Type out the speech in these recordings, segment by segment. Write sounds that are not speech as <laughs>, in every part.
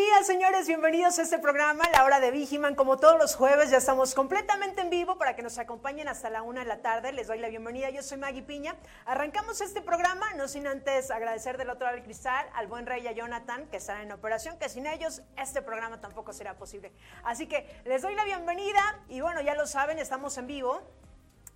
días, señores. Bienvenidos a este programa, La Hora de Vigiman. Como todos los jueves, ya estamos completamente en vivo para que nos acompañen hasta la una de la tarde. Les doy la bienvenida. Yo soy Maggie Piña. Arrancamos este programa, no sin antes agradecer del otro lado del cristal al buen rey y a Jonathan, que están en operación, que sin ellos este programa tampoco será posible. Así que les doy la bienvenida y bueno, ya lo saben, estamos en vivo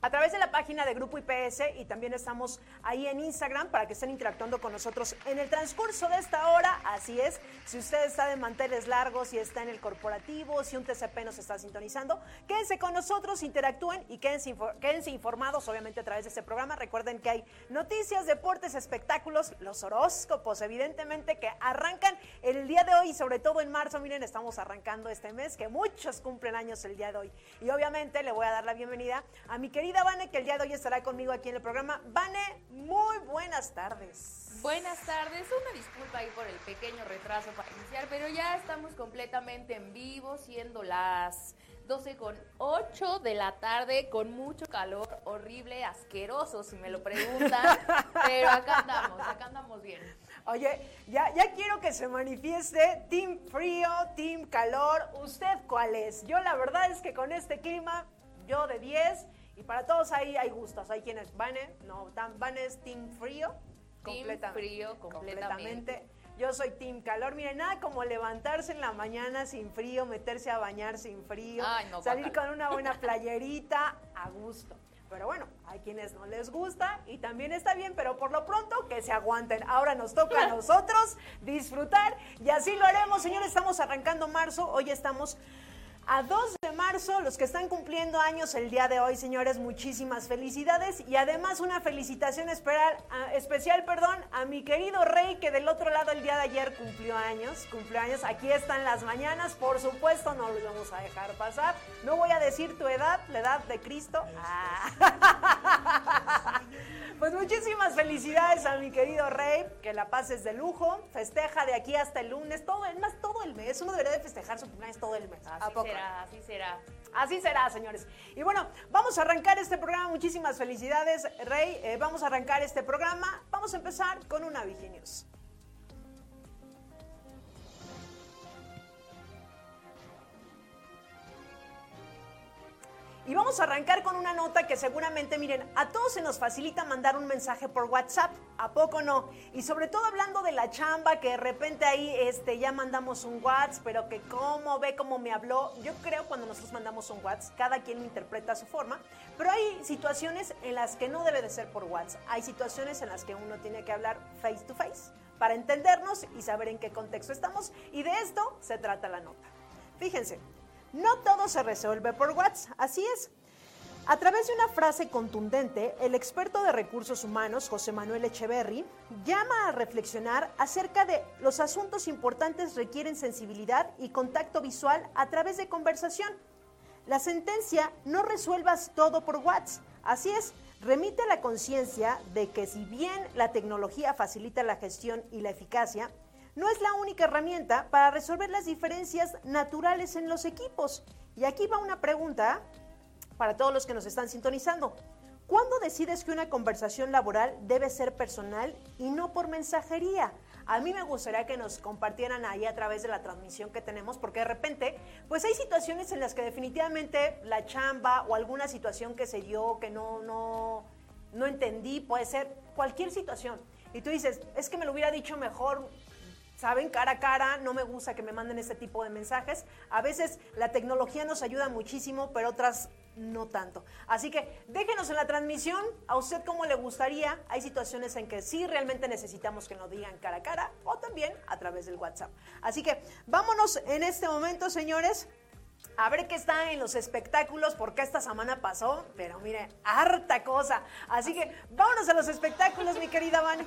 a través de la página de Grupo IPS y también estamos ahí en Instagram para que estén interactuando con nosotros en el transcurso de esta hora. Así es, si usted está de manteles largos y está en el corporativo, si un TCP nos está sintonizando, quédense con nosotros, interactúen y quédense, quédense informados, obviamente, a través de este programa. Recuerden que hay noticias, deportes, espectáculos, los horóscopos, evidentemente, que arrancan el día de hoy sobre todo en marzo. Miren, estamos arrancando este mes, que muchos cumplen años el día de hoy. Y obviamente le voy a dar la bienvenida a mi querida Vane, que el día de hoy estará conmigo aquí en el programa. Vane, muy buenas tardes. Buenas tardes, una disculpa ahí por el pequeño retraso para iniciar, pero ya estamos completamente en vivo, siendo las 12 con 8 de la tarde, con mucho calor, horrible, asqueroso, si me lo preguntan, <laughs> pero acá andamos, acá andamos bien. Oye, ya, ya quiero que se manifieste Team Frío, Team Calor. ¿Usted cuál es? Yo la verdad es que con este clima, yo de 10 y para todos ahí hay gustos. Hay quienes van, no, van es team frío. Team frío, completamente. Yo soy team calor. Miren, nada como levantarse en la mañana sin frío, meterse a bañar sin frío, salir con una buena playerita a gusto. Pero bueno, hay quienes no les gusta y también está bien, pero por lo pronto que se aguanten. Ahora nos toca a <laughs> nosotros disfrutar y así lo haremos, señores. Estamos arrancando marzo, hoy estamos a 2 de marzo, los que están cumpliendo años el día de hoy, señores, muchísimas felicidades y además una felicitación especial, perdón, a mi querido Rey que del otro lado el día de ayer cumplió años, cumplió años. Aquí están las mañanas, por supuesto no los vamos a dejar pasar. No voy a decir tu edad, la edad de Cristo. Ah. <laughs> Pues muchísimas felicidades a mi querido Rey, que la pases de lujo, festeja de aquí hasta el lunes, todo, más todo el mes, uno debería de festejar su cumpleaños todo el mes. ¿A poco? Así será. Así será, señores. Y bueno, vamos a arrancar este programa. Muchísimas felicidades, Rey. Eh, vamos a arrancar este programa. Vamos a empezar con una News. Y vamos a arrancar con una nota que seguramente, miren, a todos se nos facilita mandar un mensaje por WhatsApp, ¿a poco no? Y sobre todo hablando de la chamba, que de repente ahí este, ya mandamos un WhatsApp, pero que cómo ve cómo me habló. Yo creo cuando nosotros mandamos un WhatsApp, cada quien lo interpreta a su forma, pero hay situaciones en las que no debe de ser por WhatsApp. Hay situaciones en las que uno tiene que hablar face to face para entendernos y saber en qué contexto estamos. Y de esto se trata la nota. Fíjense, no todo se resuelve por WhatsApp, así es. A través de una frase contundente, el experto de recursos humanos, José Manuel Echeverry, llama a reflexionar acerca de los asuntos importantes requieren sensibilidad y contacto visual a través de conversación. La sentencia no resuelvas todo por WhatsApp, así es, remite a la conciencia de que si bien la tecnología facilita la gestión y la eficacia, no es la única herramienta para resolver las diferencias naturales en los equipos. Y aquí va una pregunta para todos los que nos están sintonizando. ¿Cuándo decides que una conversación laboral debe ser personal y no por mensajería? A mí me gustaría que nos compartieran ahí a través de la transmisión que tenemos, porque de repente, pues hay situaciones en las que definitivamente la chamba o alguna situación que se dio que no, no, no entendí, puede ser cualquier situación. Y tú dices, es que me lo hubiera dicho mejor saben, cara a cara, no me gusta que me manden este tipo de mensajes. A veces la tecnología nos ayuda muchísimo, pero otras no tanto. Así que déjenos en la transmisión a usted cómo le gustaría. Hay situaciones en que sí realmente necesitamos que nos digan cara a cara o también a través del WhatsApp. Así que vámonos en este momento, señores. A ver qué está en los espectáculos, porque esta semana pasó, pero mire, harta cosa. Así que vámonos a los espectáculos, mi querida Vani.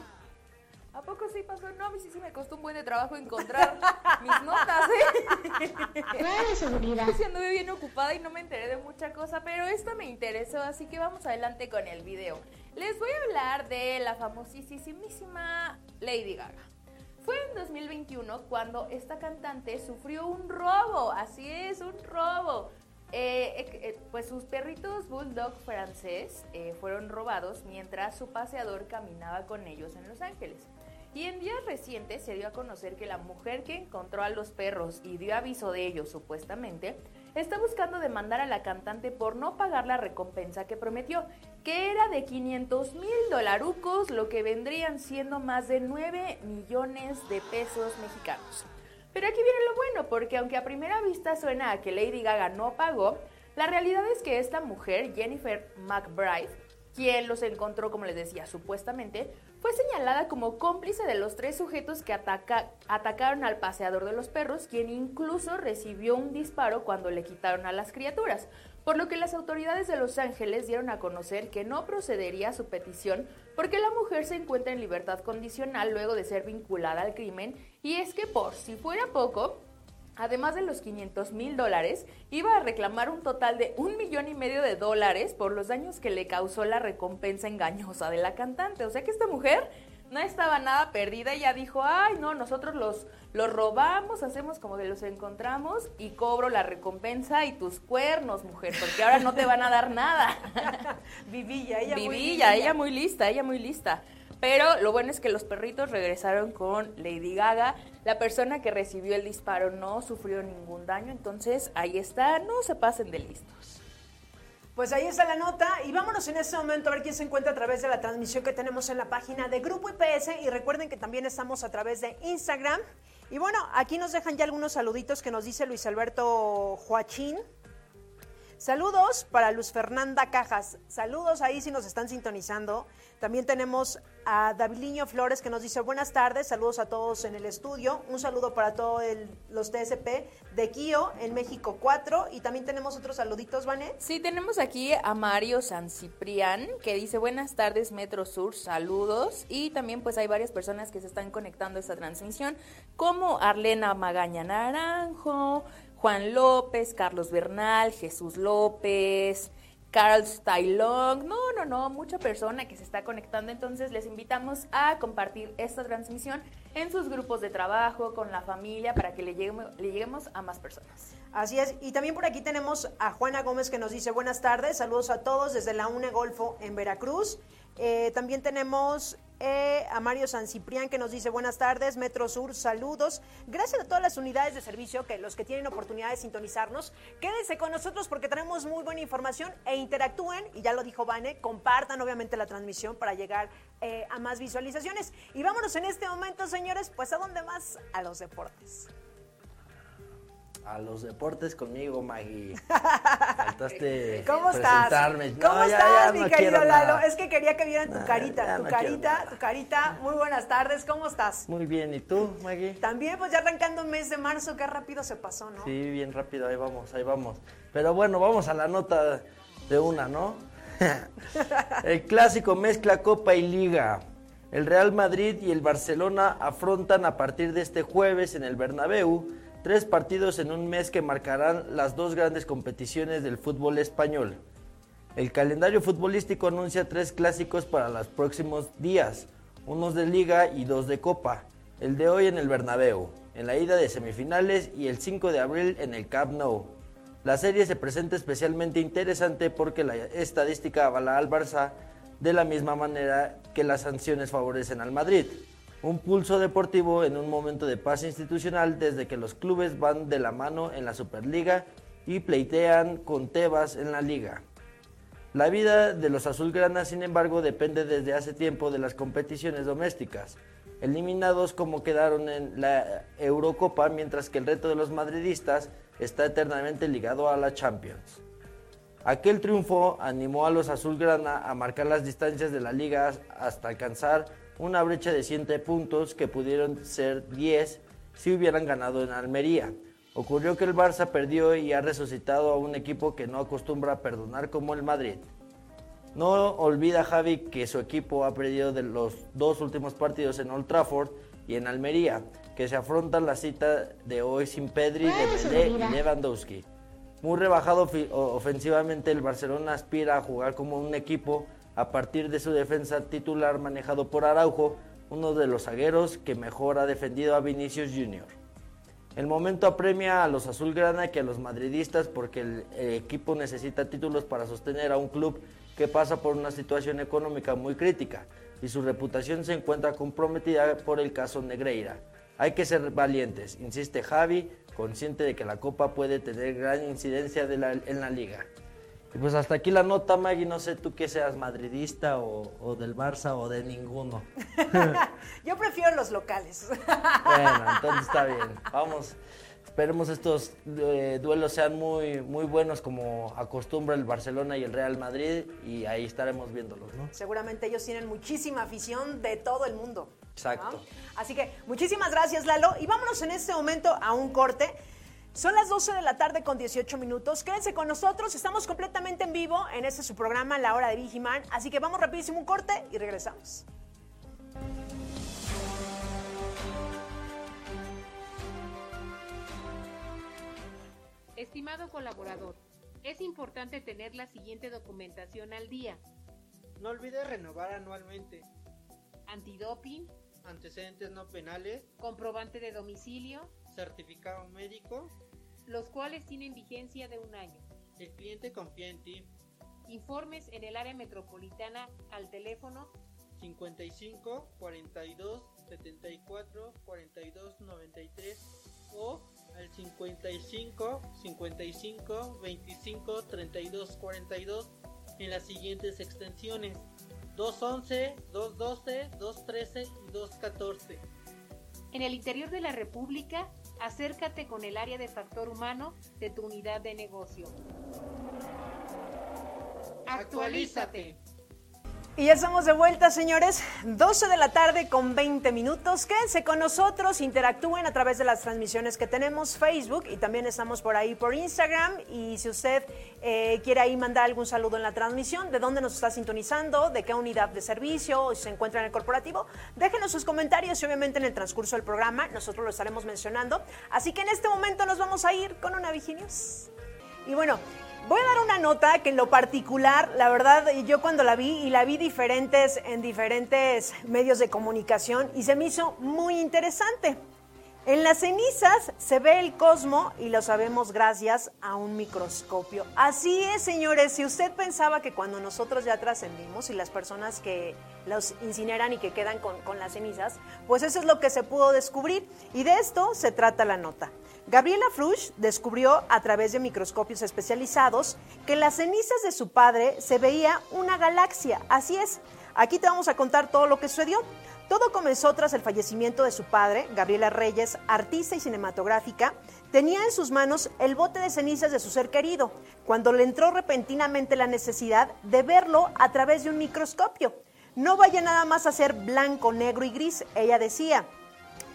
¿A poco sí pasó? No, a mí sí, sí me costó un buen de trabajo encontrar <laughs> mis notas, ¿eh? <laughs> de seguridad. anduve bien ocupada y no me enteré de mucha cosa, pero esto me interesó, así que vamos adelante con el video. Les voy a hablar de la famosísima Lady Gaga. Fue en 2021 cuando esta cantante sufrió un robo, así es, un robo. Eh, eh, eh, pues sus perritos bulldog francés fueron robados mientras su paseador caminaba con ellos en Los Ángeles. Y en días recientes se dio a conocer que la mujer que encontró a los perros y dio aviso de ellos supuestamente, está buscando demandar a la cantante por no pagar la recompensa que prometió, que era de 500 mil dolarucos, lo que vendrían siendo más de 9 millones de pesos mexicanos. Pero aquí viene lo bueno, porque aunque a primera vista suena a que Lady Gaga no pagó, la realidad es que esta mujer, Jennifer McBride, quien los encontró, como les decía, supuestamente, fue señalada como cómplice de los tres sujetos que atacaron al paseador de los perros, quien incluso recibió un disparo cuando le quitaron a las criaturas, por lo que las autoridades de Los Ángeles dieron a conocer que no procedería a su petición porque la mujer se encuentra en libertad condicional luego de ser vinculada al crimen y es que por si fuera poco, además de los 500 mil dólares, iba a reclamar un total de un millón y medio de dólares por los daños que le causó la recompensa engañosa de la cantante. O sea que esta mujer no estaba nada perdida, ella dijo, ay, no, nosotros los, los robamos, hacemos como que los encontramos y cobro la recompensa y tus cuernos, mujer, porque ahora no te van a dar nada. <laughs> Vivilla, ella muy lista. ella muy lista, ella muy lista. Pero lo bueno es que los perritos regresaron con Lady Gaga. La persona que recibió el disparo no sufrió ningún daño, entonces ahí está, no se pasen de listos. Pues ahí está la nota y vámonos en este momento a ver quién se encuentra a través de la transmisión que tenemos en la página de Grupo IPS y recuerden que también estamos a través de Instagram. Y bueno, aquí nos dejan ya algunos saluditos que nos dice Luis Alberto Joachín. Saludos para Luz Fernanda Cajas. Saludos ahí si nos están sintonizando. También tenemos a Daviliño Flores que nos dice buenas tardes, saludos a todos en el estudio, un saludo para todos los TSP de Kio en México 4 y también tenemos otros saluditos, ¿Vane? Sí, tenemos aquí a Mario San Ciprián que dice buenas tardes Metro Sur, saludos y también pues hay varias personas que se están conectando a esta transmisión como Arlena Magaña Naranjo, Juan López, Carlos Bernal, Jesús López, Carl Stylong, no, no, no, mucha persona que se está conectando, entonces les invitamos a compartir esta transmisión en sus grupos de trabajo, con la familia, para que le lleguemos, le lleguemos a más personas. Así es, y también por aquí tenemos a Juana Gómez que nos dice buenas tardes, saludos a todos desde la UNE Golfo en Veracruz. Eh, también tenemos eh, a Mario San Ciprián que nos dice buenas tardes, Metro Sur, saludos. Gracias a todas las unidades de servicio que los que tienen oportunidad de sintonizarnos, quédense con nosotros porque tenemos muy buena información e interactúen, y ya lo dijo Vane, compartan obviamente la transmisión para llegar eh, a más visualizaciones. Y vámonos en este momento, señores, pues a dónde más? A los deportes a los deportes conmigo, Maggie. <laughs> ¿Cómo presentarme. Estás? ¿Cómo estás, mi querido Lalo? Es que quería que vieran tu carita, tu carita, tu carita. Muy buenas tardes, ¿cómo estás? Muy bien, ¿y tú, Maggie? También, pues ya arrancando un mes de marzo, qué rápido se pasó, ¿no? Sí, bien rápido, ahí vamos, ahí vamos. Pero bueno, vamos a la nota de una, ¿no? <laughs> el clásico mezcla Copa y Liga. El Real Madrid y el Barcelona afrontan a partir de este jueves en el Bernabéu Tres partidos en un mes que marcarán las dos grandes competiciones del fútbol español. El calendario futbolístico anuncia tres clásicos para los próximos días, unos de liga y dos de copa. El de hoy en el Bernabéu, en la ida de semifinales y el 5 de abril en el Camp Nou. La serie se presenta especialmente interesante porque la estadística avala al Barça de la misma manera que las sanciones favorecen al Madrid un pulso deportivo en un momento de paz institucional desde que los clubes van de la mano en la Superliga y pleitean con Tebas en la liga. La vida de los azulgranas, sin embargo, depende desde hace tiempo de las competiciones domésticas, eliminados como quedaron en la Eurocopa, mientras que el reto de los madridistas está eternamente ligado a la Champions. Aquel triunfo animó a los azulgrana a marcar las distancias de la liga hasta alcanzar una brecha de 7 puntos que pudieron ser 10 si hubieran ganado en Almería. Ocurrió que el Barça perdió y ha resucitado a un equipo que no acostumbra a perdonar como el Madrid. No olvida Javi que su equipo ha perdido de los dos últimos partidos en Old Trafford y en Almería. que se afrontan la cita de hoy sin Pedri, Dembélé y Lewandowski. Muy rebajado ofensivamente, el Barcelona aspira a jugar como un equipo a partir de su defensa titular manejado por Araujo, uno de los zagueros que mejor ha defendido a Vinicius Jr. El momento apremia a los azulgrana que a los madridistas porque el, equipo necesita títulos para sostener a un club que pasa por una situación económica muy crítica y su reputación se encuentra comprometida por el caso Negreira. Hay que ser valientes, insiste Javi, consciente de que la Copa puede tener gran incidencia en la liga. Y pues hasta aquí la nota, Maggie. No sé tú que seas madridista o, del Barça o de ninguno. <laughs> <laughs> Yo prefiero los locales. bueno, <laughs> entonces está bien. Vamos. Esperemos estos eh, duelos sean muy, muy buenos como acostumbra el Barcelona y el Real Madrid y ahí estaremos viéndolos, ¿no? Seguramente ellos tienen muchísima afición de todo el mundo. Exacto. Así que muchísimas gracias, Lalo. Y vámonos en este momento a un corte. Son las 12 de la tarde con 18 minutos. Quédense con nosotros. Estamos completamente en vivo en este su programa, La Hora de Vigiman. Así que vamos rapidísimo un corte y regresamos. Estimado colaborador, es importante tener la siguiente documentación al día. No olvides renovar anualmente. Antidoping. Antecedentes no penales. Comprobante de domicilio. Certificado médico los cuales tienen vigencia de un año. El cliente confía en ti. Informes en el área metropolitana al teléfono 55 42 74 42 93 o al 55 55 25 32 42 en las siguientes extensiones 211, 212, 213 y 214. En el interior de la República acércate con el área de factor humano de tu unidad de negocio. Actualízate. Y ya estamos de vuelta, señores. 12 de la tarde con 20 minutos. Quédense con nosotros, interactúen a través de las transmisiones que tenemos Facebook y también estamos por ahí por Instagram. Y si usted eh, quiere ahí mandar algún saludo en la transmisión, de dónde nos está sintonizando, de qué unidad de servicio, o si se encuentra en el corporativo, déjenos sus comentarios y obviamente en el transcurso del programa nosotros lo estaremos mencionando. Así que en este momento nos vamos a ir con una Viginius. Y bueno, Voy a dar una nota que en lo particular, la verdad, yo cuando la vi y la vi diferentes en diferentes medios de comunicación y se me hizo muy interesante. En las cenizas se ve el cosmo y lo sabemos gracias a un microscopio. Así es, señores, si usted pensaba que cuando nosotros ya trascendimos y las personas que los incineran y que quedan con, con las cenizas, pues eso es lo que se pudo descubrir y de esto se trata la nota. Gabriela Frusch descubrió a través de microscopios especializados que en las cenizas de su padre se veía una galaxia. Así es, aquí te vamos a contar todo lo que sucedió. Todo comenzó tras el fallecimiento de su padre, Gabriela Reyes, artista y cinematográfica. Tenía en sus manos el bote de cenizas de su ser querido, cuando le entró repentinamente la necesidad de verlo a través de un microscopio. No vaya nada más a ser blanco, negro y gris, ella decía.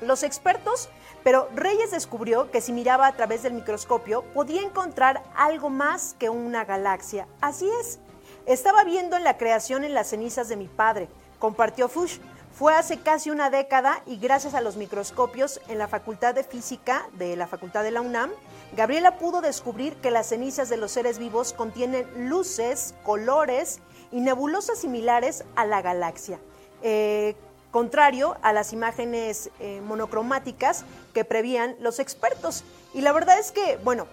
Los expertos pero Reyes descubrió que si miraba a través del microscopio podía encontrar algo más que una galaxia. Así es. Estaba viendo en la creación en las cenizas de mi padre, compartió Fuchs. Fue hace casi una década y gracias a los microscopios en la Facultad de Física de la Facultad de la UNAM, Gabriela pudo descubrir que las cenizas de los seres vivos contienen luces, colores y nebulosas similares a la galaxia. Eh, contrario a las imágenes eh, monocromáticas que prevían los expertos. Y la verdad es que, bueno,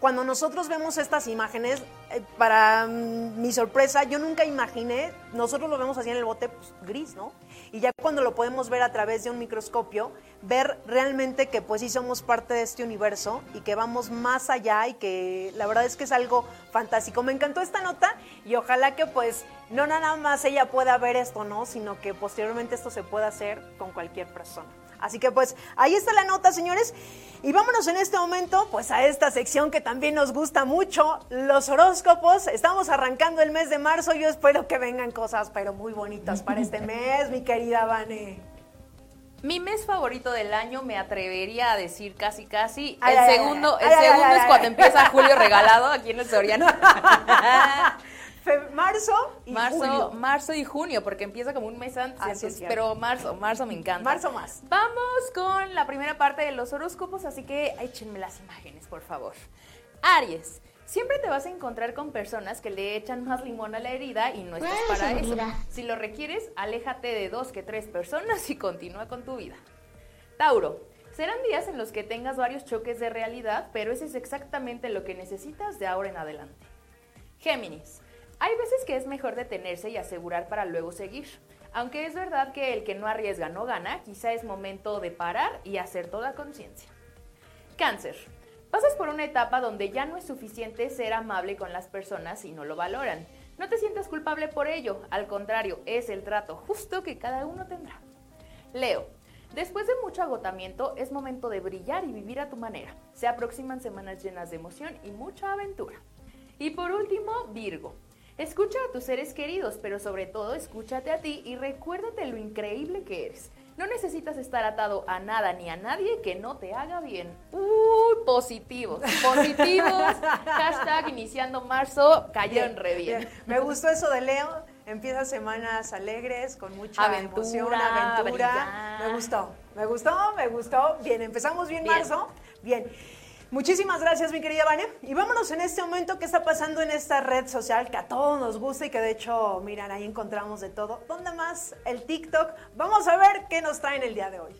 cuando nosotros vemos estas imágenes, eh, para mm, mi sorpresa, yo nunca imaginé, nosotros lo vemos así en el bote pues, gris, ¿no? Y ya cuando lo podemos ver a través de un microscopio, ver realmente que pues sí somos parte de este universo y que vamos más allá y que la verdad es que es algo fantástico. Me encantó esta nota y ojalá que pues no nada más ella pueda ver esto, ¿no? Sino que posteriormente esto se pueda hacer con cualquier persona. Así que pues ahí está la nota, señores. Y vámonos en este momento pues a esta sección que también nos gusta mucho, los horóscopos. Estamos arrancando el mes de marzo. Yo espero que vengan cosas pero muy bonitas para este mes, mi querida Vane. Mi mes favorito del año me atrevería a decir casi casi. el segundo, el segundo es cuando empieza Julio regalado aquí en el Soriano. <laughs> Fe- marzo y marzo, julio. marzo y junio, porque empieza como un mes antes, es pero marzo, marzo me encanta. Marzo más. Vamos con la primera parte de los horóscopos, así que échenme las imágenes, por favor. Aries, siempre te vas a encontrar con personas que le echan más limón a la herida y no estás Ay, para eso. Si lo requieres, aléjate de dos que tres personas y continúa con tu vida. Tauro, serán días en los que tengas varios choques de realidad, pero eso es exactamente lo que necesitas de ahora en adelante. Géminis, hay veces que es mejor detenerse y asegurar para luego seguir. Aunque es verdad que el que no arriesga no gana, quizá es momento de parar y hacer toda conciencia. Cáncer. Pasas por una etapa donde ya no es suficiente ser amable con las personas y no lo valoran. No te sientas culpable por ello, al contrario, es el trato justo que cada uno tendrá. Leo, después de mucho agotamiento es momento de brillar y vivir a tu manera. Se aproximan semanas llenas de emoción y mucha aventura. Y por último, Virgo. Escucha a tus seres queridos, pero sobre todo escúchate a ti y recuérdate lo increíble que eres. No necesitas estar atado a nada ni a nadie que no te haga bien. Uy, positivos, <laughs> positivos. Hashtag iniciando marzo, cayeron re bien. Me gustó eso de Leo. Empieza semanas alegres, con mucha Aventura, emoción, aventura. brillar. Me gustó, me gustó, me gustó. Bien, empezamos bien, Bien. marzo. Bien. Muchísimas gracias, mi querida Vane. Y vámonos en este momento, ¿qué está pasando en esta red social que a todos nos gusta y que de hecho, miran, ahí encontramos de todo? ¿Dónde más? El TikTok. Vamos a ver qué nos traen el día de hoy.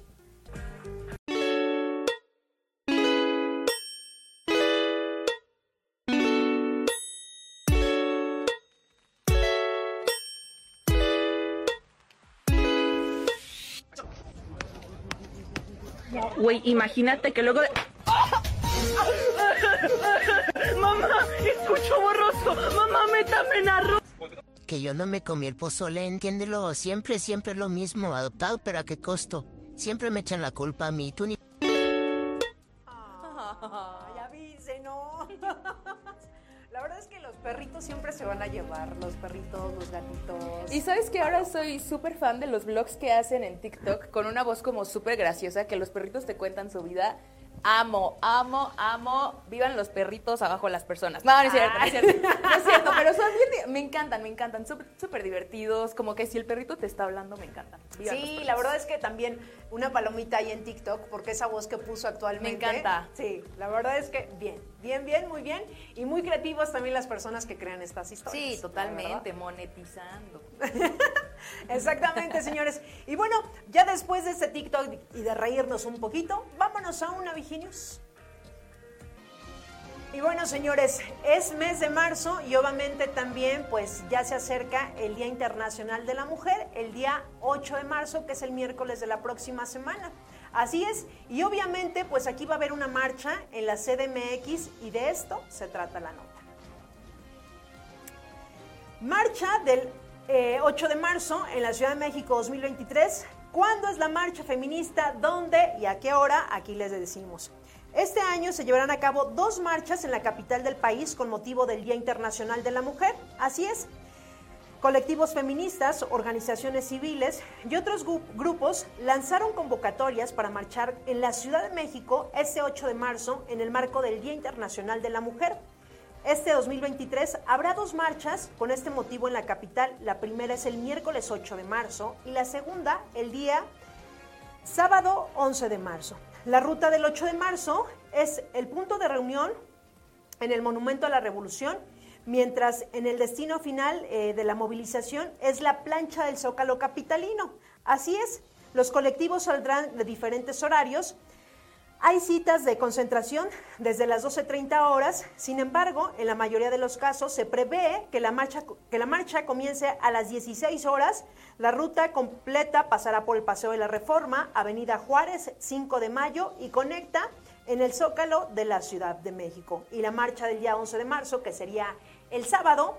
Güey, imagínate que luego. ¡Mamá! ¡Escucho borroso! ¡Mamá, métame en arroz! Que yo no me comí el pozole, entiéndelo. Siempre, siempre es lo mismo. Adoptado, pero ¿a qué costo? Siempre me echan la culpa a mí. Tú ni... Ay, avise, no. La verdad es que los perritos siempre se van a llevar, los perritos, los gatitos. Y sabes que ahora soy súper fan de los vlogs que hacen en TikTok con una voz como súper graciosa, que los perritos te cuentan su vida. Amo, amo, amo. Vivan los perritos abajo de las personas. No, no es cierto, no es cierto. No es cierto, pero son bien, <laughs> me encantan, me encantan. Súper súper divertidos. Como que si el perrito te está hablando, me encantan. Vivan Sí, la verdad es que también una palomita ahí en TikTok, porque esa voz que puso actualmente. Me encanta. Sí, la verdad es que bien, bien, bien, muy bien. Y muy creativas también las personas que crean estas historias. Sí, totalmente, monetizando. <laughs> Exactamente, señores. Y bueno, ya después de este TikTok y de reírnos un poquito, vámonos a una Y bueno, señores, es mes de marzo y obviamente también pues ya se acerca el Día Internacional de la Mujer, el día 8 de marzo, que es el miércoles de la próxima semana. Así es, y obviamente pues aquí va a haber una marcha en la CDMX y de esto se trata la nota. Marcha del eh, 8 de marzo en la Ciudad de México 2023. ¿Cuándo es la marcha feminista? ¿Dónde y a qué hora? Aquí les decimos. Este año se llevarán a cabo dos marchas en la capital del país con motivo del Día Internacional de la Mujer. Así es. Colectivos feministas, organizaciones civiles y otros grupos lanzaron convocatorias para marchar en la Ciudad de México este 8 de marzo en el marco del Día Internacional de la Mujer. Este 2023 habrá dos marchas con este motivo en la capital. La primera es el miércoles 8 de marzo y la segunda el día sábado 11 de marzo. La ruta del 8 de marzo es el punto de reunión en el Monumento a la Revolución, mientras en el destino final eh, de la movilización es la plancha del Zócalo Capitalino. Así es, los colectivos saldrán de diferentes horarios. Hay citas de concentración desde las 12.30 horas, sin embargo, en la mayoría de los casos se prevé que la, marcha, que la marcha comience a las 16 horas. La ruta completa pasará por el Paseo de la Reforma, Avenida Juárez, 5 de mayo y conecta en el Zócalo de la Ciudad de México. Y la marcha del día 11 de marzo, que sería el sábado,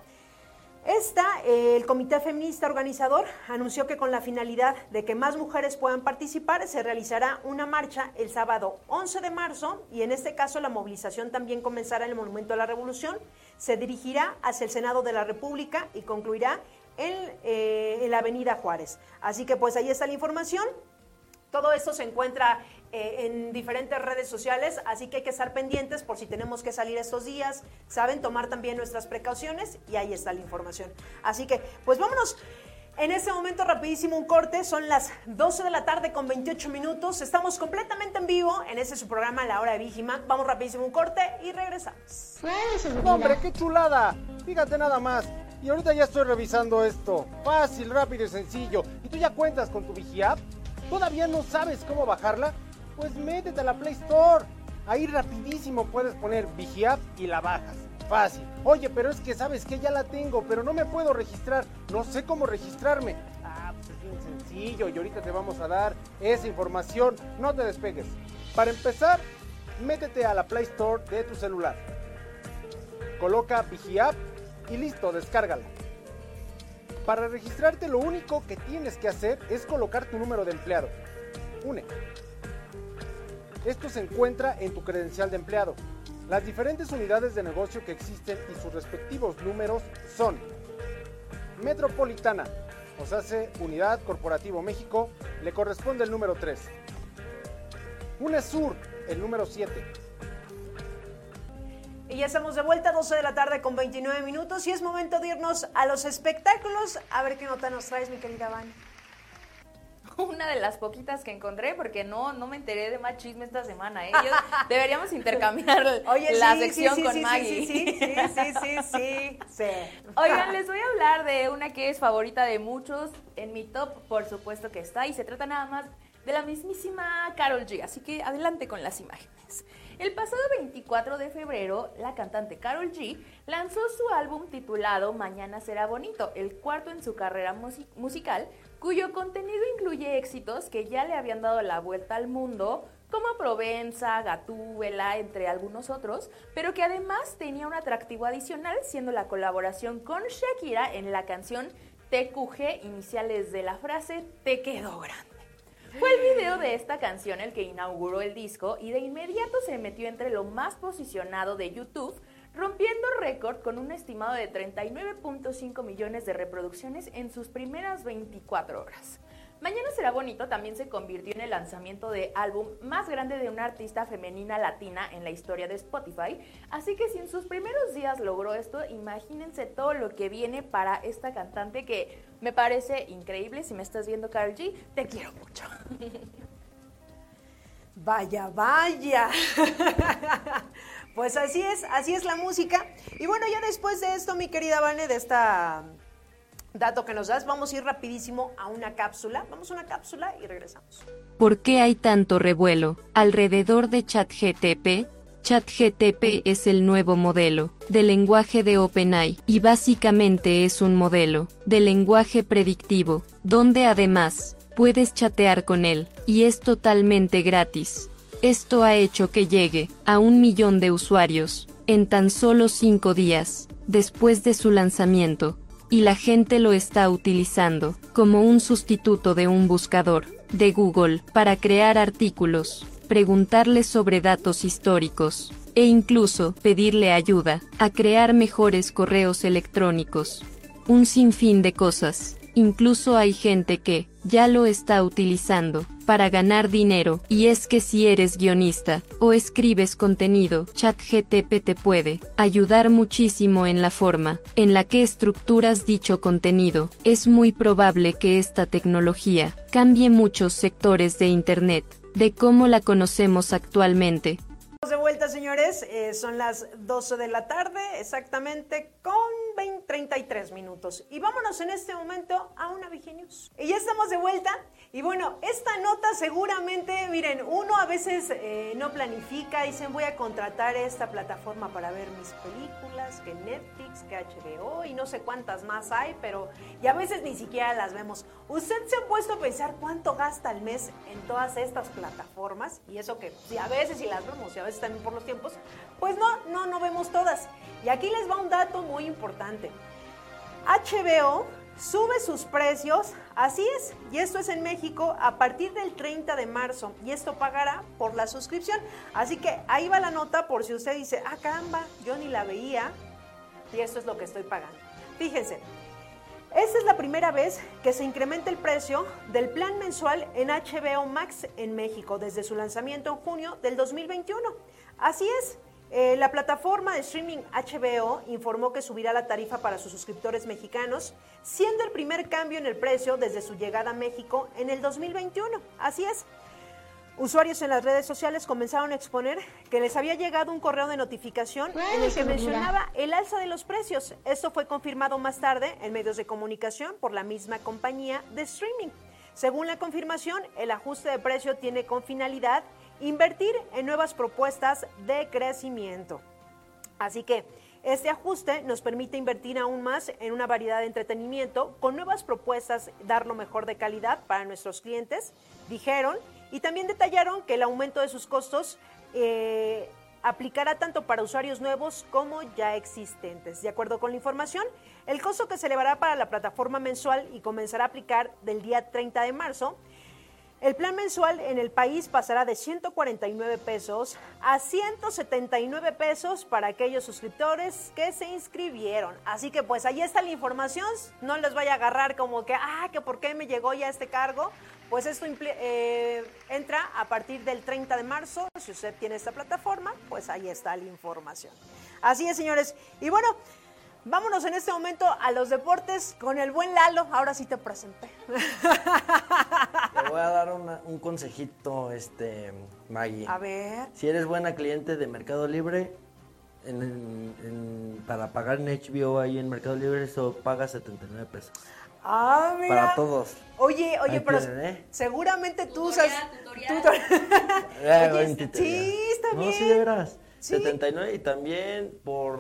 esta, eh, el Comité Feminista Organizador anunció que con la finalidad de que más mujeres puedan participar, se realizará una marcha el sábado 11 de marzo y en este caso la movilización también comenzará en el Monumento a la Revolución, se dirigirá hacia el Senado de la República y concluirá en, eh, en la Avenida Juárez. Así que pues ahí está la información. Todo esto se encuentra eh, en diferentes redes sociales, así que hay que estar pendientes por si tenemos que salir estos días, saben, tomar también nuestras precauciones y ahí está la información. Así que, pues vámonos. En este momento, rapidísimo un corte, son las 12 de la tarde con 28 minutos. Estamos completamente en vivo en ese su programa La Hora de Vigima. Vamos rapidísimo un corte y regresamos. No, hombre, qué chulada. Fíjate nada más. Y ahorita ya estoy revisando esto. Fácil, rápido y sencillo. ¿Y tú ya cuentas con tu Vigiapp? ¿Todavía no sabes cómo bajarla? Pues métete a la Play Store. Ahí rapidísimo puedes poner Vigiapp y la bajas. Fácil. Oye, pero es que sabes que ya la tengo, pero no me puedo registrar. No sé cómo registrarme. Ah, pues es bien sencillo y ahorita te vamos a dar esa información. No te despegues. Para empezar, métete a la Play Store de tu celular. Coloca Vigiapp y listo, descárgala. Para registrarte lo único que tienes que hacer es colocar tu número de empleado. UNE. Esto se encuentra en tu credencial de empleado. Las diferentes unidades de negocio que existen y sus respectivos números son Metropolitana, o sea, Unidad Corporativo México, le corresponde el número 3. UNESUR, el número 7. Y ya estamos de vuelta, 12 de la tarde con 29 minutos y es momento de irnos a los espectáculos. A ver qué nota nos traes, mi querida Van. Una de las poquitas que encontré, porque no, no me enteré de más chisme esta semana. ¿eh? Yo- <laughs> deberíamos intercambiar Oye, la sí, sección sí, sí, con Maggie. Sí, sí, sí, sí, sí, sí, sí. Oigan, <laughs> les voy a hablar de una que es favorita de muchos. En mi top, por supuesto que está. Y se trata nada más de la mismísima Carol G. Así que adelante con las imágenes. El pasado 24 de febrero, la cantante Carol G lanzó su álbum titulado Mañana será bonito, el cuarto en su carrera musi- musical, cuyo contenido incluye éxitos que ya le habían dado la vuelta al mundo, como Provenza, Gatúbela, entre algunos otros, pero que además tenía un atractivo adicional, siendo la colaboración con Shakira en la canción TQG, iniciales de la frase Te quedó grande. Fue el video de esta canción el que inauguró el disco y de inmediato se metió entre lo más posicionado de YouTube, rompiendo récord con un estimado de 39.5 millones de reproducciones en sus primeras 24 horas. Mañana será bonito también se convirtió en el lanzamiento de álbum más grande de una artista femenina latina en la historia de Spotify, así que si en sus primeros días logró esto, imagínense todo lo que viene para esta cantante que me parece increíble. Si me estás viendo, Carl G, te quiero mucho. <laughs> Vaya, vaya. <laughs> Pues así es, así es la música. Y bueno, ya después de esto, mi querida Vane, de esta dato que nos das, vamos a ir rapidísimo a una cápsula. Vamos a una cápsula y regresamos. ¿Por qué hay tanto revuelo alrededor de ChatGTP? ChatGTP es el nuevo modelo de lenguaje de OpenAI y básicamente es un modelo de lenguaje predictivo, donde además puedes chatear con él, y es totalmente gratis. Esto ha hecho que llegue a un millón de usuarios en tan solo cinco días después de su lanzamiento, y la gente lo está utilizando como un sustituto de un buscador de Google para crear artículos, preguntarle sobre datos históricos e incluso pedirle ayuda a crear mejores correos electrónicos. Un sinfín de cosas. Incluso hay gente que ya lo está utilizando para ganar dinero, y es que si eres guionista o escribes contenido, ChatGTP te puede ayudar muchísimo en la forma en la que estructuras dicho contenido. Es muy probable que esta tecnología cambie muchos sectores de Internet, de cómo la conocemos actualmente. De vuelta, señores. Eh, son las 12 de la tarde, exactamente con 20, 33 minutos. Y vámonos en este momento a una Vigenius. Y ya estamos de vuelta. Y bueno, esta nota seguramente, miren, uno a veces eh, no planifica, dicen voy a contratar esta plataforma para ver mis películas, que Netflix, que HBO y no sé cuántas más hay, pero y a veces ni siquiera las vemos. ¿Usted se ha puesto a pensar cuánto gasta al mes en todas estas plataformas? Y eso que si a veces sí las vemos y a veces también por los tiempos, pues no, no, no vemos todas. Y aquí les va un dato muy importante. HBO sube sus precios, así es, y esto es en México a partir del 30 de marzo, y esto pagará por la suscripción. Así que ahí va la nota por si usted dice, ah caramba, yo ni la veía, y esto es lo que estoy pagando. Fíjense, Esta es la primera vez que se incrementa el precio del plan mensual en HBO Max en México desde su lanzamiento en junio del 2021. Así es, eh, la plataforma de streaming HBO informó que subirá la tarifa para sus suscriptores mexicanos, siendo el primer cambio en el precio desde su llegada a México en el 2021. Así es. Usuarios en las redes sociales comenzaron a exponer que les había llegado un correo de notificación en el que mencionaba el alza de los precios. Esto fue confirmado más tarde en medios de comunicación por la misma compañía de streaming. Según la confirmación, el ajuste de precio tiene con finalidad invertir en nuevas propuestas de crecimiento. Así que este ajuste nos permite invertir aún más en una variedad de entretenimiento con nuevas propuestas, dar lo mejor de calidad para nuestros clientes, dijeron, y también detallaron que el aumento de sus costos eh, aplicará tanto para usuarios nuevos como ya existentes. De acuerdo con la información, el costo que se elevará para la plataforma mensual y comenzará a aplicar del día 30 de marzo el plan mensual en el país pasará de 149 pesos a 179 pesos para aquellos suscriptores que se inscribieron. Así que pues ahí está la información. No les vaya a agarrar como que, ah, que por qué me llegó ya este cargo. Pues esto eh, entra a partir del 30 de marzo. Si usted tiene esta plataforma, pues ahí está la información. Así es, señores. Y bueno, Vámonos en este momento a los deportes con el buen Lalo. Ahora sí te presenté. <laughs> Te voy a dar un consejito, este, Maggie. A ver. Si eres buena cliente de Mercado Libre, para pagar en HBO ahí en Mercado Libre, eso paga 79 pesos. Ah, mira. Para todos. Oye, oye, pero ¿eh? seguramente tú. Tutorial. <laughs> Eh, sí, está bien. No, sí, de veras. 79 y también por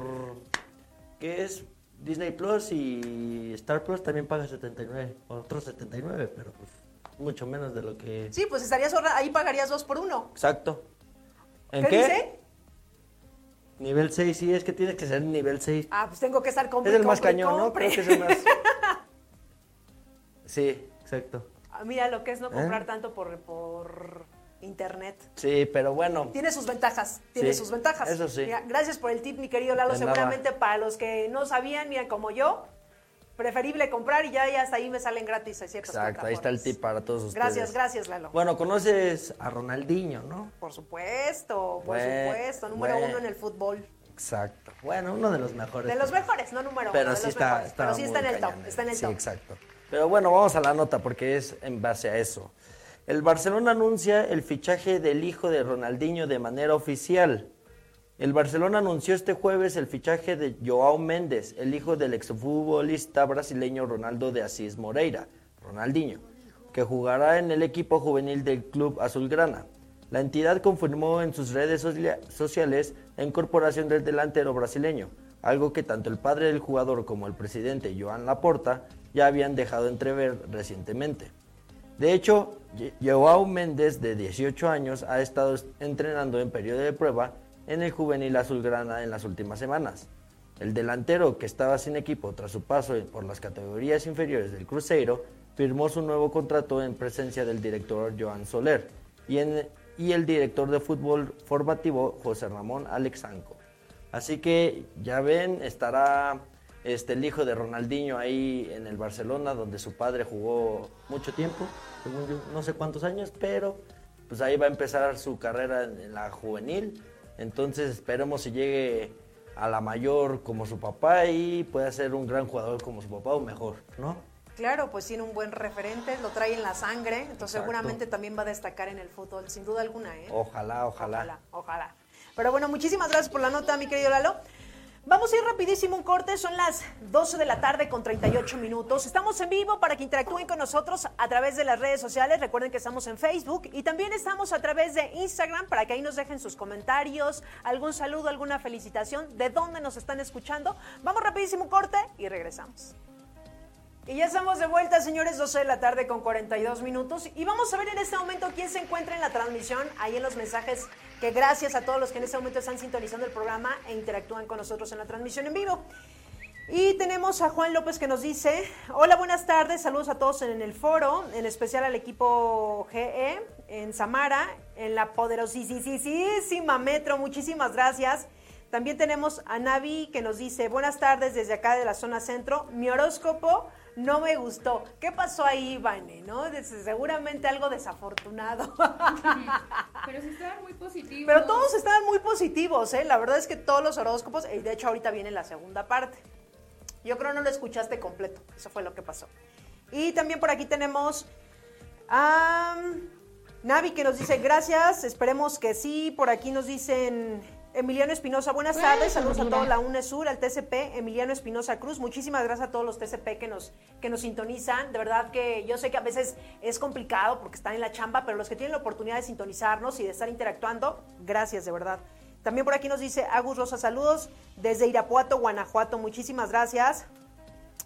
que es Disney Plus y Star Plus también paga 79, otros 79, pero pues mucho menos de lo que... Sí, pues estarías ahí pagarías dos por uno. Exacto. ¿En qué, dice? Nivel 6, sí, es que tiene que ser nivel 6. Ah, pues tengo que estar con Es el más cañón, ¿no? Creo que es el más... <laughs> sí, exacto. Ah, mira, lo que es no comprar ¿Eh? tanto por, por internet. Sí, pero bueno. Tiene sus ventajas, tiene sus ventajas. Eso sí. gracias por el tip, mi querido Lalo. Seguramente para los que no sabían, mira, como yo, preferible comprar y ya, ya hasta ahí me salen gratis Exacto, ahí está el tip para todos ustedes. Gracias, gracias, Lalo. Bueno, conoces a Ronaldinho, ¿no? Por supuesto, por supuesto, número uno en el fútbol. Exacto. Bueno, uno de los mejores. De los mejores, no número pero uno. Sí está, pero sí está en el top, está en el sí, exacto. Pero bueno, vamos a la nota porque es en base a eso. El Barcelona anuncia el fichaje del hijo de Ronaldinho de manera oficial. El Barcelona anunció este jueves el fichaje de Joao Méndez, el hijo del exfutbolista brasileño Ronaldo de Asís Moreira, Ronaldinho, que jugará en el equipo juvenil del club azulgrana. La entidad confirmó en sus redes sociales la incorporación del delantero brasileño, algo que tanto el padre del jugador como el presidente Joan Laporta ya habían dejado entrever recientemente. De hecho, Joao Méndez, de 18 años, ha estado entrenando en periodo de prueba en el juvenil azulgrana en las últimas semanas. El delantero, que estaba sin equipo tras su paso por las categorías inferiores del Cruzeiro, firmó su nuevo contrato en presencia del director Joan Soler y, y el director de fútbol formativo José Ramón Alexanco. Así que ya ven, estará este, el hijo de Ronaldinho ahí en el Barcelona, donde su padre jugó mucho tiempo, no sé cuántos años, pero pues ahí va a empezar su carrera en la juvenil. Entonces esperemos si llegue a la mayor como su papá y pueda ser un gran jugador como su papá o mejor, ¿no? Claro, pues tiene un buen referente, lo trae en la sangre, entonces seguramente también va a destacar en el fútbol, sin duda alguna, ¿eh? Ojalá, ojalá. Ojalá, ojalá. Pero bueno, muchísimas gracias por la nota, mi querido Lalo. Vamos a ir rapidísimo un corte, son las 12 de la tarde con 38 minutos. Estamos en vivo para que interactúen con nosotros a través de las redes sociales. Recuerden que estamos en Facebook y también estamos a través de Instagram para que ahí nos dejen sus comentarios, algún saludo, alguna felicitación, de dónde nos están escuchando. Vamos rapidísimo un corte y regresamos. Y ya estamos de vuelta, señores, 12 de la tarde con 42 minutos. Y vamos a ver en este momento quién se encuentra en la transmisión, ahí en los mensajes, que gracias a todos los que en este momento están sintonizando el programa e interactúan con nosotros en la transmisión en vivo. Y tenemos a Juan López que nos dice, hola, buenas tardes, saludos a todos en el foro, en especial al equipo GE en Samara, en la poderosísima Metro, muchísimas gracias. También tenemos a Navi que nos dice, buenas tardes desde acá de la zona centro. Mi horóscopo no me gustó. ¿Qué pasó ahí, Vane? ¿No? Seguramente algo desafortunado. <laughs> Pero sí estaban muy positivos. Pero todos estaban muy positivos, ¿eh? La verdad es que todos los horóscopos, y de hecho ahorita viene la segunda parte. Yo creo no lo escuchaste completo, eso fue lo que pasó. Y también por aquí tenemos a Navi que nos dice gracias, esperemos que sí. Por aquí nos dicen Emiliano Espinosa, buenas tardes, saludos a toda la UNESUR, al TCP, Emiliano Espinosa Cruz, muchísimas gracias a todos los TCP que nos, que nos sintonizan, de verdad que yo sé que a veces es complicado porque están en la chamba, pero los que tienen la oportunidad de sintonizarnos y de estar interactuando, gracias de verdad. También por aquí nos dice Agus Rosa, saludos desde Irapuato, Guanajuato, muchísimas gracias.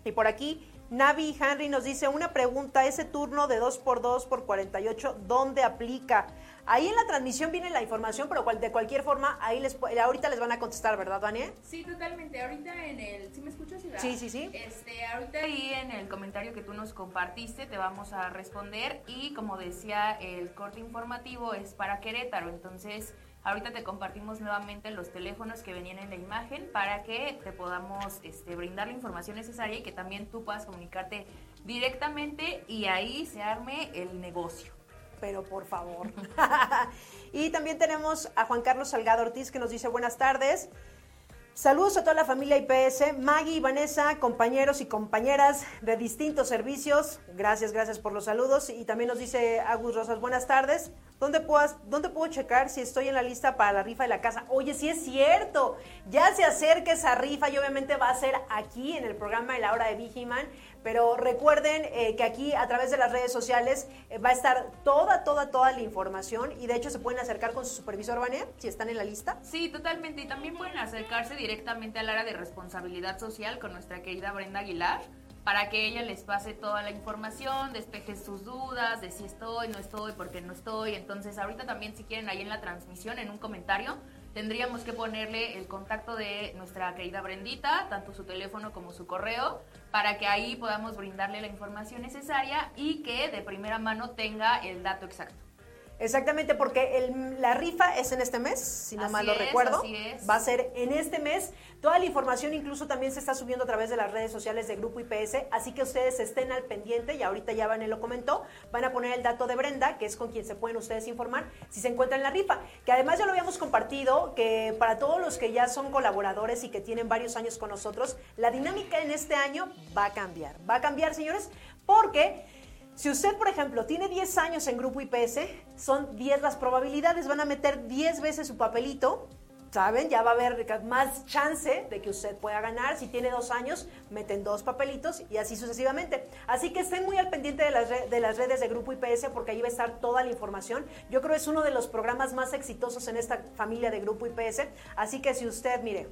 Y por aquí, Navi Henry nos dice una pregunta, ese turno de 2x2 por 48, ¿dónde aplica? Ahí en la transmisión viene la información, pero cual- de cualquier forma, ahí les, ahorita les van a contestar, ¿verdad, Vania? Sí, totalmente. Ahorita en el... ¿Sí me escuchas? Sí, sí, sí. Este, ahorita ahí en el comentario que tú nos compartiste te vamos a responder y como decía, el corte informativo es para Querétaro, entonces ahorita te compartimos nuevamente los teléfonos que venían en la imagen para que te podamos este, brindar la información necesaria y que también tú puedas comunicarte directamente y ahí se arme el negocio. Pero por favor. <laughs> y también tenemos a Juan Carlos Salgado Ortiz que nos dice buenas tardes. Saludos a toda la familia IPS, Maggie, Vanessa, compañeros y compañeras de distintos servicios. Gracias, gracias por los saludos. Y también nos dice Agus Rosas, buenas tardes. ¿Dónde puedo, ¿Dónde puedo checar si estoy en la lista para la rifa de la casa? Oye, sí es cierto. Ya se acerca esa rifa y obviamente va a ser aquí en el programa de la hora de Vigiman. Pero recuerden eh, que aquí a través de las redes sociales eh, va a estar toda, toda, toda la información. Y de hecho se pueden acercar con su supervisor, Vania, si están en la lista. Sí, totalmente. Y también pueden acercarse directamente al área de responsabilidad social con nuestra querida Brenda Aguilar para que ella les pase toda la información, despeje sus dudas de si estoy, no estoy, por qué no estoy. Entonces, ahorita también si quieren ahí en la transmisión, en un comentario, tendríamos que ponerle el contacto de nuestra querida Brendita, tanto su teléfono como su correo, para que ahí podamos brindarle la información necesaria y que de primera mano tenga el dato exacto. Exactamente, porque el- la rifa es en este mes, si no Así mal lo es, recuerdo. así es. Va a ser en este mes. Toda la información incluso también se está subiendo a través de las redes sociales de Grupo IPS, así que ustedes estén al pendiente y ahorita ya Van lo comentó, van a poner el dato de Brenda, que es con quien se pueden ustedes informar si se encuentran en la rifa, que además ya lo habíamos compartido, que para todos los que ya son colaboradores y que tienen varios años con nosotros, la dinámica en este año va a cambiar. Va a cambiar, señores, porque... Si usted, por ejemplo, tiene 10 años en Grupo IPS, son 10 las probabilidades, van a meter 10 veces su papelito, ¿saben? Ya va a haber más chance de que usted pueda ganar. Si tiene dos años, meten dos papelitos y así sucesivamente. Así que estén muy al pendiente de las, de las redes de Grupo IPS porque ahí va a estar toda la información. Yo creo que es uno de los programas más exitosos en esta familia de Grupo IPS. Así que si usted, mire,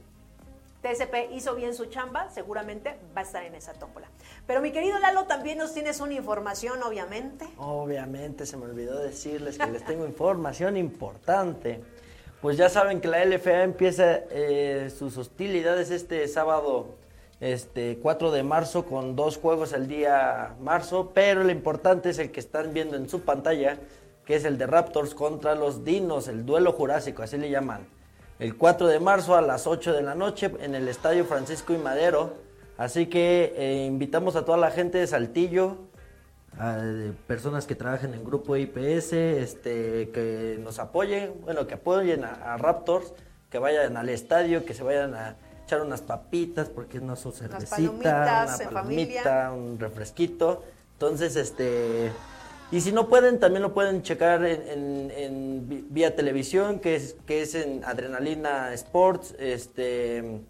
TSP hizo bien su chamba, seguramente va a estar en esa tómbola. Pero mi querido Lalo, también nos tienes una información, obviamente. Obviamente se me olvidó decirles que les tengo <laughs> información importante. Pues ya saben que la LFA empieza eh, sus hostilidades este sábado este 4 de marzo con dos juegos el día marzo, pero lo importante es el que están viendo en su pantalla, que es el de Raptors contra los Dinos, el duelo jurásico, así le llaman. El 4 de marzo a las 8 de la noche en el Estadio Francisco y Madero. Así que eh, invitamos a toda la gente de Saltillo, a de personas que trabajen en grupo IPS, este, que nos apoyen, bueno, que apoyen a, a Raptors, que vayan al estadio, que se vayan a echar unas papitas, porque no son cervecita, una en palomita, familia. un refresquito. Entonces, este, y si no pueden, también lo pueden checar en, en- vía televisión, que es, que es en Adrenalina Sports, este,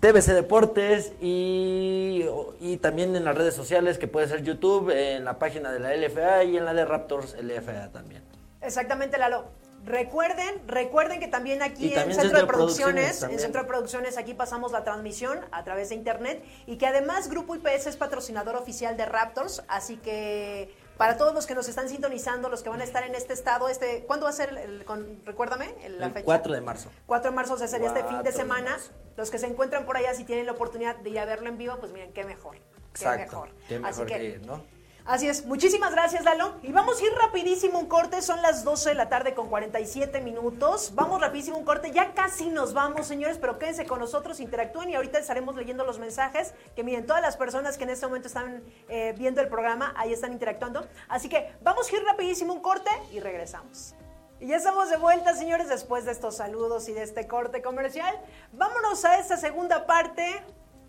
TBC Deportes y, y también en las redes sociales, que puede ser YouTube, en la página de la LFA y en la de Raptors LFA también. Exactamente, Lalo. Recuerden, recuerden que también aquí en Centro de Producciones en. Centro de Producciones aquí pasamos la transmisión a través de internet y que además Grupo IPS es patrocinador oficial de Raptors, así que para todos los que nos están sintonizando, los que van a estar en este estado, este, ¿cuándo va a ser el, con- recuérdame el- la El fecha? 4 de marzo. 4 de marzo, o sea, sería este fin 4 de semana. Los que se encuentran por allá, si tienen la oportunidad de ir a verlo en vivo, pues miren, qué mejor. Qué Exacto. mejor. Qué Así mejor que, que ir, ¿no? Así es, muchísimas gracias, Lalo. Y vamos a ir rapidísimo un corte, son las 12 de la tarde con 47 minutos. Vamos rapidísimo un corte, ya casi nos vamos, señores, pero quédense con nosotros, interactúen y ahorita estaremos leyendo los mensajes, que miren, todas las personas que en este momento están eh, viendo el programa, ahí están interactuando. Así que vamos a ir rapidísimo un corte y regresamos. Y ya estamos de vuelta, señores, después de estos saludos y de este corte comercial. Vámonos a esta segunda parte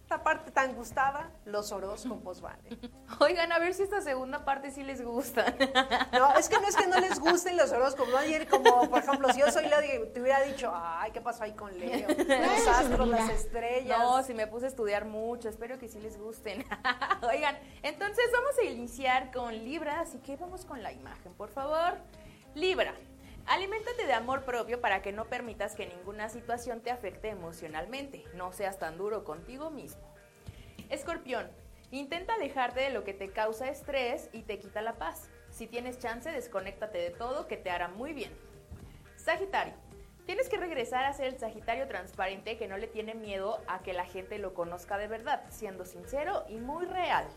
esta parte tan gustada, los horóscopos, vale. <laughs> Oigan, a ver si esta segunda parte sí les gusta. No, es que no es que no les gusten los horóscopos. ¿no? Ayer, como por ejemplo, si yo soy Leo, te hubiera dicho, ay, ¿qué pasó ahí con Leo? <laughs> Los astros, las estrellas. No, si me puse a estudiar mucho, espero que sí les gusten. <laughs> Oigan, entonces vamos a iniciar con Libra, así que vamos con la imagen, por favor. Libra. Aliméntate de amor propio para que no permitas que ninguna situación te afecte emocionalmente. No seas tan duro contigo mismo. Escorpión, intenta alejarte de lo que te causa estrés y te quita la paz. Si tienes chance, desconéctate de todo que te hará muy bien. Sagitario, tienes que regresar a ser el Sagitario transparente que no le tiene miedo a que la gente lo conozca de verdad, siendo sincero y muy real.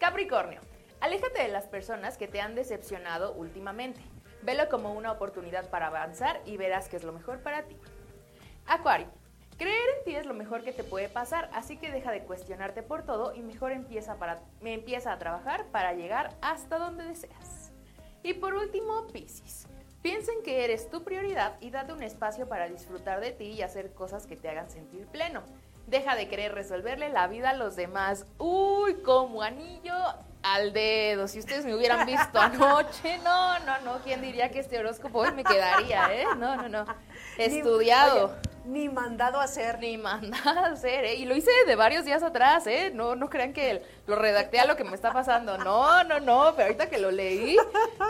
Capricornio, aléjate de las personas que te han decepcionado últimamente. Velo como una oportunidad para avanzar y verás que es lo mejor para ti. Acuario. Creer en ti es lo mejor que te puede pasar, así que deja de cuestionarte por todo y mejor empieza, para, empieza a trabajar para llegar hasta donde deseas. Y por último, Piscis. Piensa en que eres tu prioridad y date un espacio para disfrutar de ti y hacer cosas que te hagan sentir pleno. Deja de querer resolverle la vida a los demás. Uy, como anillo al dedo. Si ustedes me hubieran visto anoche, no, no, no. ¿Quién diría que este horóscopo hoy me quedaría, eh? No, no, no. Estudiado. Ni mandado a hacer. Ni mandado a hacer, ¿eh? Y lo hice de varios días atrás, ¿eh? No, no crean que lo redacté a lo que me está pasando. No, no, no. Pero ahorita que lo leí,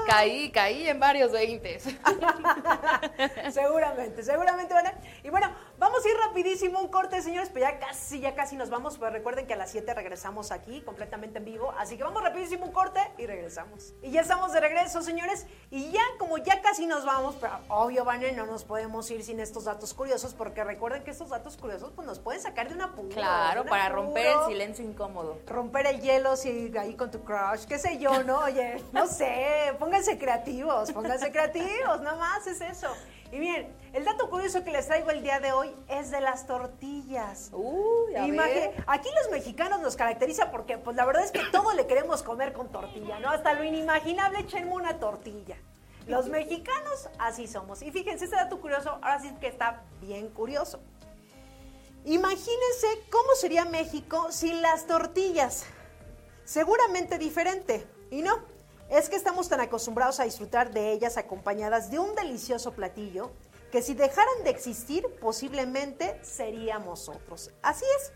caí, caí en varios veintes. <laughs> seguramente, seguramente van a... Y bueno, vamos a ir rapidísimo un corte, señores, pero ya casi, ya casi nos vamos. Pues recuerden que a las 7 regresamos aquí, completamente en vivo. Así que vamos rapidísimo un corte y regresamos. Y ya estamos de regreso, señores. Y ya, como ya casi nos vamos, pero obvio, Vane, no nos podemos ir sin estos datos curiosos, porque recuerden que estos datos curiosos pues nos pueden sacar de una apuro. Claro, un para apuro, romper el silencio incómodo. Romper el hielo, si ahí con tu crush, qué sé yo, ¿no? Oye, no sé, pónganse creativos, pónganse creativos, nada más es eso. Y miren, el dato curioso que les traigo el día de hoy es de las tortillas. Uy, a ver. Aquí los mexicanos nos caracteriza porque, pues la verdad es que todo le queremos comer con tortilla, ¿no? Hasta lo inimaginable, echenme una tortilla. Los mexicanos así somos. Y fíjense, este dato curioso, ahora sí que está bien curioso. Imagínense cómo sería México sin las tortillas. Seguramente diferente. Y no, es que estamos tan acostumbrados a disfrutar de ellas acompañadas de un delicioso platillo que si dejaran de existir posiblemente seríamos otros. Así es.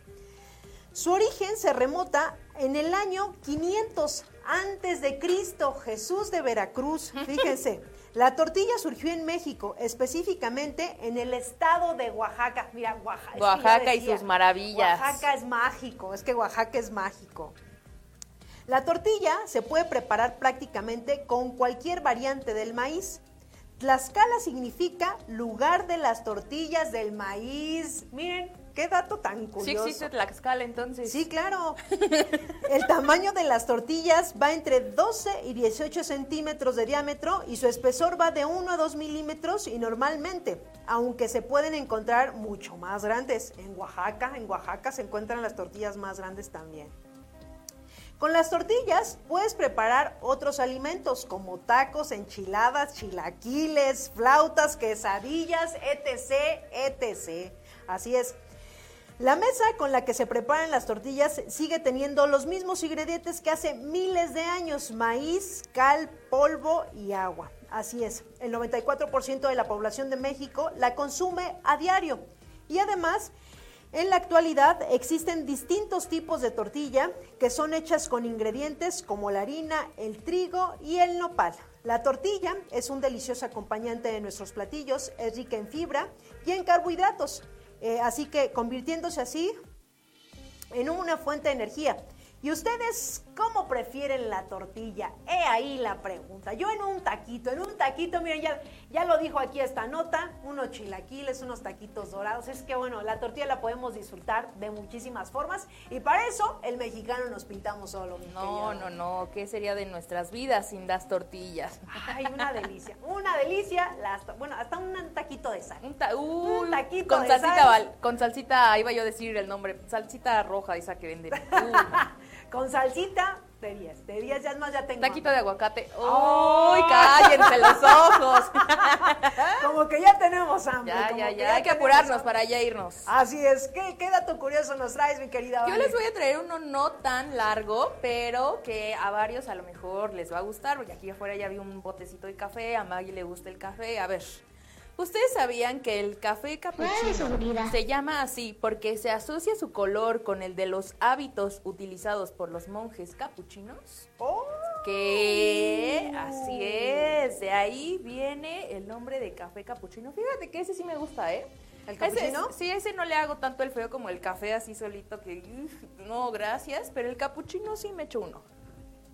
Su origen se remota en el año 500 antes de Cristo, Jesús de Veracruz. Fíjense, la tortilla surgió en México, específicamente en el estado de Oaxaca. Mira, Oaxaca. Oaxaca y sus maravillas. Oaxaca es mágico, es que Oaxaca es mágico. La tortilla se puede preparar prácticamente con cualquier variante del maíz. Tlaxcala significa lugar de las tortillas del maíz. Miren, qué dato tan Sí curioso. existe Tlaxcala entonces. Sí, claro. <laughs> El tamaño de las tortillas va entre 12 y 18 centímetros de diámetro y su espesor va de 1 a 2 milímetros y normalmente, aunque se pueden encontrar mucho más grandes. En Oaxaca, en Oaxaca se encuentran las tortillas más grandes también. Con las tortillas puedes preparar otros alimentos como tacos, enchiladas, chilaquiles, flautas, quesadillas, etc., etc. Así es. La mesa con la que se preparan las tortillas sigue teniendo los mismos ingredientes que hace miles de años, maíz, cal, polvo y agua. Así es, el 94% de la población de México la consume a diario. Y además, en la actualidad existen distintos tipos de tortilla que son hechas con ingredientes como la harina, el trigo y el nopal. La tortilla es un delicioso acompañante de nuestros platillos, es rica en fibra y en carbohidratos, eh, así que convirtiéndose así en una fuente de energía. ¿Y ustedes cómo prefieren la tortilla? He ahí la pregunta. Yo en un taquito, en un taquito, miren, ya, ya lo dijo aquí esta nota, unos chilaquiles, unos taquitos dorados. Es que bueno, la tortilla la podemos disfrutar de muchísimas formas y para eso el mexicano nos pintamos solo. No, no, no. ¿Qué sería de nuestras vidas sin las tortillas? Ay, una delicia, una delicia. Las, bueno, hasta un taquito de sal. Un, ta- uy, Un taquito con de salsita, sal. val- con salsita, iba yo a decir el nombre, salsita roja esa que venden. <laughs> Con salsita de 10, de 10 ya más, ya tengo. taquito de aguacate. Ay. ¡Uy, cállense los ojos! <laughs> Como que ya tenemos hambre. ya, como ya, que ya, hay que apurarnos hambre. para ya irnos. Así es. ¿Qué, qué dato curioso nos traes, mi querida Yo les voy a traer uno no tan largo, pero que a varios a lo mejor les va a gustar, porque aquí afuera ya vi un botecito de café, a Maggie le gusta el café. A ver, ¿ustedes sabían que el café capuchino se llama así porque se asocia su color con el de los hábitos utilizados por los monjes capuchinos? Oh. Que así es, de ahí viene el nombre de café capuchino. Fíjate que ese sí me gusta, ¿eh? ¿El Ese- capuchino? sí, ese no le hago tanto el feo como el café así solito que no, gracias, pero el capuchino sí me echo uno.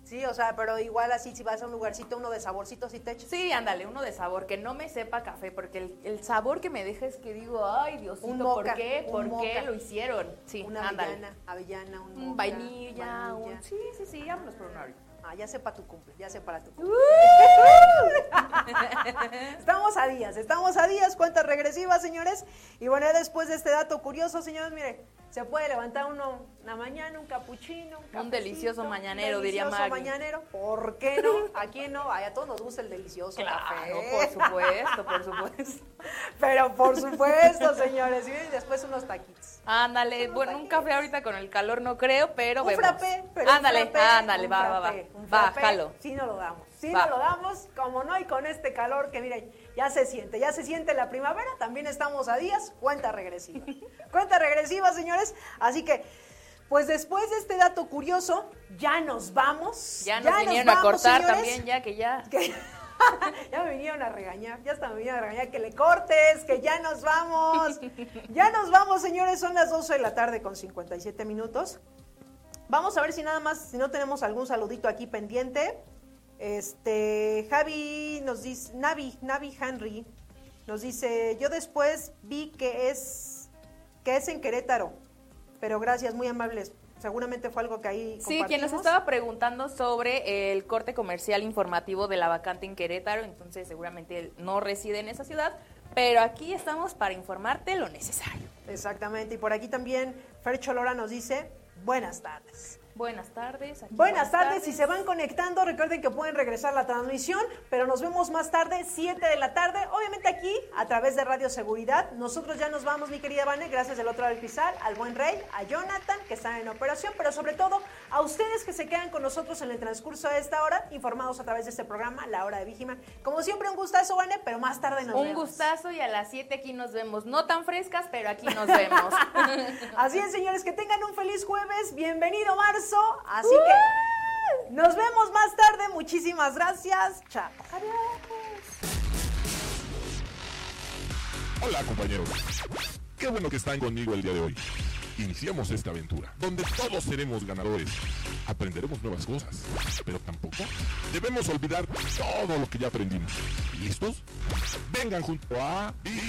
Sí, o sea, pero igual así si vas a un lugarcito, uno de saborcitos y te echas. Sí, ándale, uno de sabor, que no me sepa café, porque el, el sabor que me deja es que digo, ay, Diosito, Un ¿por moca, qué? un ¿Por qué moca. lo hicieron? Sí, Una ándale. avellana, avellana, un Un moca, vainilla, un... Sí, sí, sí, vámonos por un ahorita. Ah, ya sé para tu cumple, ya sé para tu cumple. <laughs> estamos a días, estamos a días, cuentas regresivas, señores. Y bueno, después de este dato curioso, señores, mire, se puede levantar uno una mañana, un capuchino, un, cafecito, delicioso mañanero, un diría delicioso Maggie. mañanero. ¿Por qué no? ¿A quién no? Ay, a todos nos gusta el delicioso café. Claro, por supuesto, por supuesto. <laughs> Pero por supuesto, señores. Y después unos taquitos. Ándale, bueno, un café ahorita con el calor no creo, pero un vemos. frappé, pero un ándale, frappé, ándale, un va, va, va. frappé, un Va, frappé, jalo. Sí no lo damos, sí Va. no lo damos, como no, y con este calor que miren, ya se siente, ya se siente la primavera, también estamos a días, cuenta regresiva. <laughs> cuenta regresiva, señores, así que, pues después de este dato curioso, ya nos vamos. Ya nos vinieron a vamos, cortar señores. también, ya que ya. Que- <laughs> ya me vinieron a regañar, ya hasta me vinieron a regañar que le cortes, que ya nos vamos. <laughs> Ya nos vamos, señores, son las 12 de la tarde con 57 minutos. Vamos a ver si nada más, si no tenemos algún saludito aquí pendiente. Este, Javi nos dice, Navi, Navi Henry nos dice, yo después vi que es, que es en Querétaro, pero gracias, muy amables. Seguramente fue algo que ahí Sí, quien nos estaba preguntando sobre el corte comercial informativo de la vacante en Querétaro, entonces seguramente él no reside en esa ciudad, pero aquí estamos para informarte lo necesario. Exactamente, y por aquí también Fer Cholora nos dice, buenas tardes. Buenas tardes. aquí Buenas tardes, si se van conectando, recuerden que pueden regresar a la transmisión, pero nos vemos más tarde, 7 de la tarde, obviamente aquí, a través de Radio Seguridad. Nosotros ya nos vamos, mi querida Vane, gracias del otro lado del al buen Rey, a Jonathan, que están en operación, pero sobre todo a ustedes que se quedan con nosotros en el transcurso de esta hora, informados a través de este programa, La Hora de Víjima. Como siempre, un gustazo, Vane, pero más tarde nos Un vemos. gustazo y a las 7 aquí nos vemos. No tan frescas, pero aquí nos vemos. <laughs> Así es, señores, que tengan un feliz jueves. Bienvenido Así que nos vemos más tarde. Muchísimas gracias. Chao. Hola compañeros. Qué bueno que están conmigo el día de hoy. Iniciamos esta aventura, donde todos seremos ganadores. Aprenderemos nuevas cosas, pero tampoco debemos olvidar todo lo que ya aprendimos. ¿Listos? Vengan junto a... Big